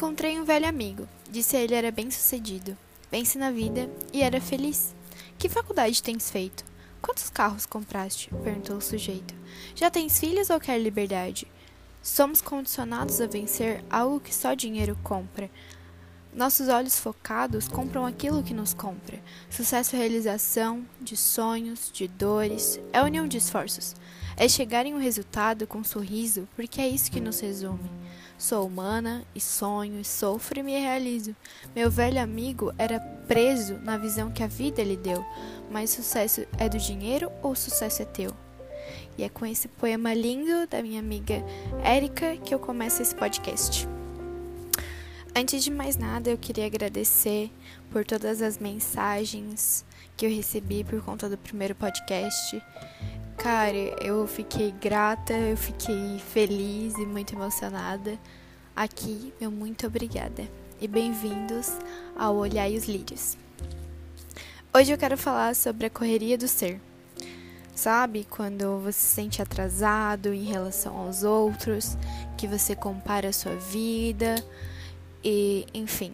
Encontrei um velho amigo. Disse ele era bem sucedido. Vence na vida e era feliz. Que faculdade tens feito? Quantos carros compraste? perguntou o sujeito. Já tens filhos ou quer liberdade? Somos condicionados a vencer algo que só dinheiro compra. Nossos olhos focados compram aquilo que nos compra. Sucesso é realização de sonhos, de dores, é união de esforços. É chegar em um resultado com um sorriso, porque é isso que nos resume. Sou humana e sonho e sofro e me realizo. Meu velho amigo era preso na visão que a vida lhe deu. Mas sucesso é do dinheiro ou sucesso é teu? E é com esse poema lindo da minha amiga Érica que eu começo esse podcast. Antes de mais nada, eu queria agradecer por todas as mensagens que eu recebi por conta do primeiro podcast. Cara, eu fiquei grata, eu fiquei feliz e muito emocionada. Aqui, meu muito obrigada. E bem-vindos ao Olhar e os Lírios. Hoje eu quero falar sobre a correria do ser. Sabe quando você se sente atrasado em relação aos outros, que você compara a sua vida e, enfim.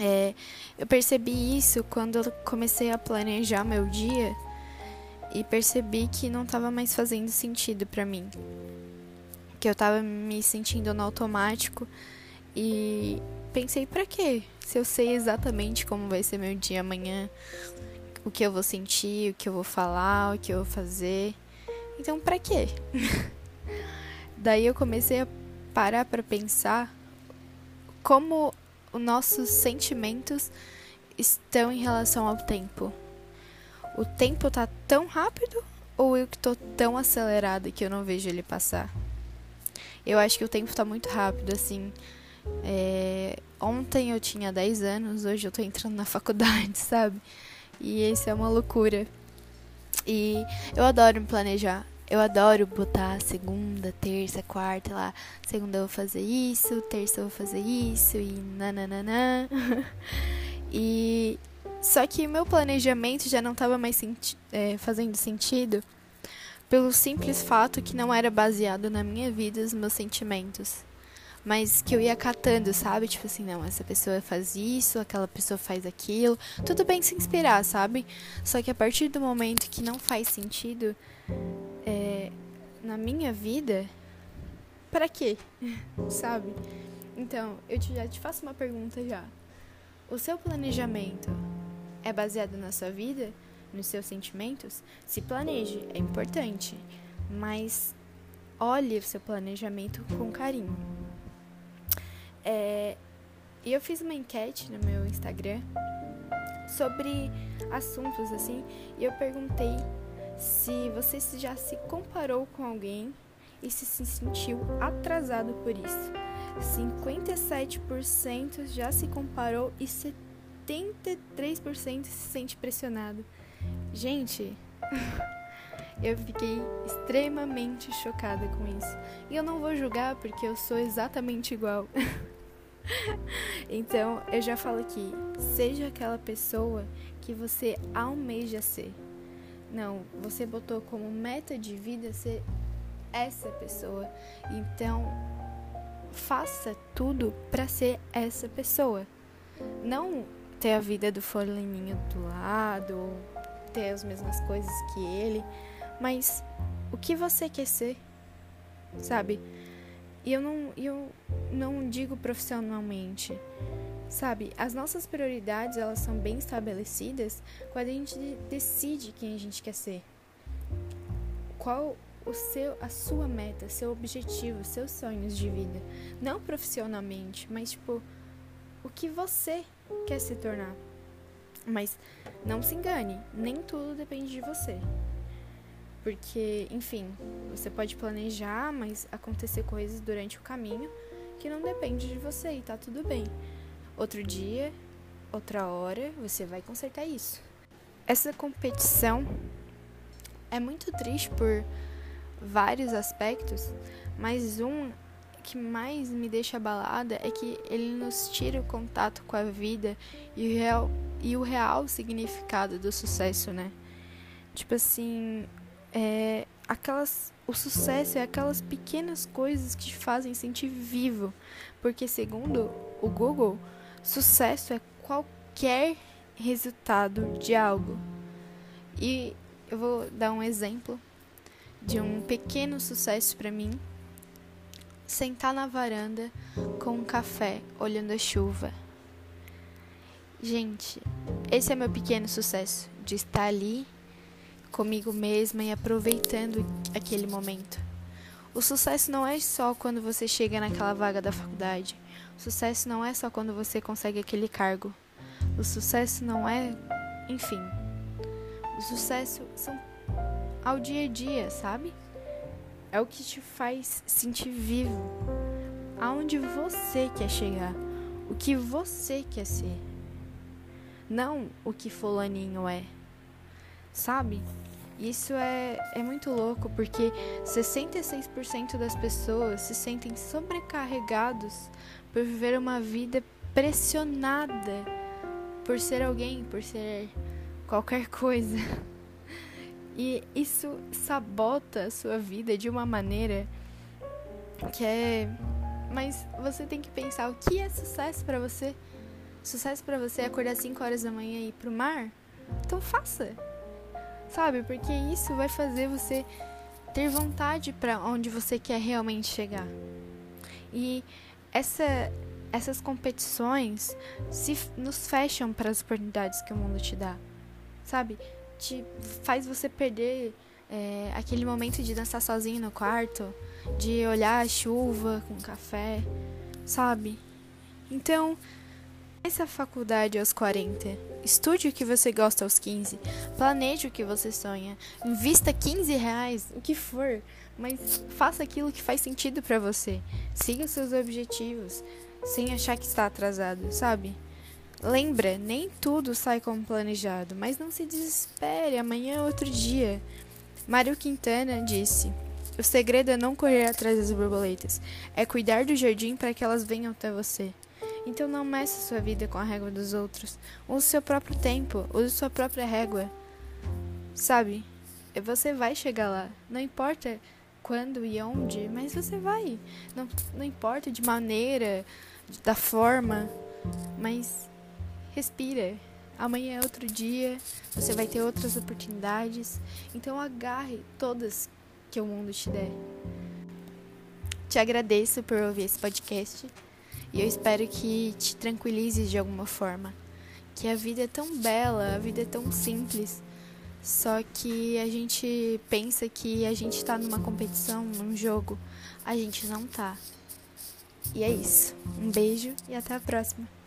É, eu percebi isso quando eu comecei a planejar meu dia e percebi que não estava mais fazendo sentido para mim. Que eu estava me sentindo no automático e pensei para quê? Se eu sei exatamente como vai ser meu dia amanhã, o que eu vou sentir, o que eu vou falar, o que eu vou fazer. Então, para quê? Daí eu comecei a parar para pensar como os nossos sentimentos estão em relação ao tempo o tempo tá tão rápido ou eu que tô tão acelerada que eu não vejo ele passar? Eu acho que o tempo tá muito rápido, assim. É... Ontem eu tinha 10 anos, hoje eu tô entrando na faculdade, sabe? E isso é uma loucura. E eu adoro me planejar. Eu adoro botar segunda, terça, quarta lá. Segunda eu vou fazer isso, terça eu vou fazer isso e nananana. e só que meu planejamento já não estava mais senti é, fazendo sentido pelo simples fato que não era baseado na minha vida os meus sentimentos. Mas que eu ia catando, sabe? Tipo assim, não, essa pessoa faz isso, aquela pessoa faz aquilo. Tudo bem se inspirar, sabe? Só que a partir do momento que não faz sentido é, na minha vida, para quê? sabe? Então, eu te, já te faço uma pergunta já. O seu planejamento é baseado na sua vida, nos seus sentimentos, se planeje, é importante. Mas olhe o seu planejamento com carinho. É, eu fiz uma enquete no meu Instagram sobre assuntos assim, e eu perguntei se você já se comparou com alguém e se se sentiu atrasado por isso. 57% já se comparou e 83% se sente pressionado. Gente, eu fiquei extremamente chocada com isso. E eu não vou julgar porque eu sou exatamente igual. então, eu já falo aqui, seja aquela pessoa que você almeja ser. Não, você botou como meta de vida ser essa pessoa. Então, faça tudo para ser essa pessoa. Não ter a vida do fulaninho do lado, ter as mesmas coisas que ele, mas o que você quer ser, sabe? E eu não, eu não digo profissionalmente, sabe? As nossas prioridades elas são bem estabelecidas quando a gente decide quem a gente quer ser. Qual o seu, a sua meta, seu objetivo, seus sonhos de vida, não profissionalmente, mas tipo o que você quer se tornar. Mas não se engane, nem tudo depende de você. Porque, enfim, você pode planejar, mas acontecer coisas durante o caminho que não depende de você e tá tudo bem. Outro dia, outra hora, você vai consertar isso. Essa competição é muito triste por vários aspectos, mas um que mais me deixa abalada é que ele nos tira o contato com a vida e o real, e o real significado do sucesso, né? Tipo assim, é, aquelas o sucesso é aquelas pequenas coisas que te fazem sentir vivo, porque segundo o Google, sucesso é qualquer resultado de algo. E eu vou dar um exemplo de um pequeno sucesso para mim. Sentar na varanda com um café, olhando a chuva. Gente, esse é meu pequeno sucesso de estar ali comigo mesma e aproveitando aquele momento. O sucesso não é só quando você chega naquela vaga da faculdade. O sucesso não é só quando você consegue aquele cargo. O sucesso não é, enfim. O sucesso são ao dia a dia, sabe? É o que te faz sentir vivo. Aonde você quer chegar, o que você quer ser. Não o que fulaninho é sabe? Isso é, é muito louco porque 66% das pessoas se sentem sobrecarregados por viver uma vida pressionada por ser alguém, por ser qualquer coisa. E isso sabota a sua vida de uma maneira que é. Mas você tem que pensar o que é sucesso para você. Sucesso para você é acordar 5 horas da manhã e ir pro mar? Então faça sabe? Porque isso vai fazer você ter vontade para onde você quer realmente chegar. E essa, essas competições se nos fecham para as oportunidades que o mundo te dá, sabe? Te faz você perder é, aquele momento de dançar sozinho no quarto, de olhar a chuva com café, sabe? Então, essa faculdade aos 40. Estude o que você gosta aos 15. Planeje o que você sonha. Invista 15 reais, o que for. Mas faça aquilo que faz sentido para você. Siga seus objetivos. Sem achar que está atrasado, sabe? Lembra, nem tudo sai como planejado. Mas não se desespere, amanhã é outro dia. Mário Quintana disse. O segredo é não correr atrás das borboletas, é cuidar do jardim para que elas venham até você. Então não meça sua vida com a régua dos outros. Use seu próprio tempo, use sua própria régua. Sabe? Você vai chegar lá. Não importa quando e onde, mas você vai. Não, não importa de maneira, da forma, mas respira. Amanhã é outro dia, você vai ter outras oportunidades. Então agarre todas que o mundo te der. Te agradeço por ouvir esse podcast. E eu espero que te tranquilize de alguma forma. Que a vida é tão bela, a vida é tão simples. Só que a gente pensa que a gente tá numa competição, num jogo. A gente não tá. E é isso. Um beijo e até a próxima.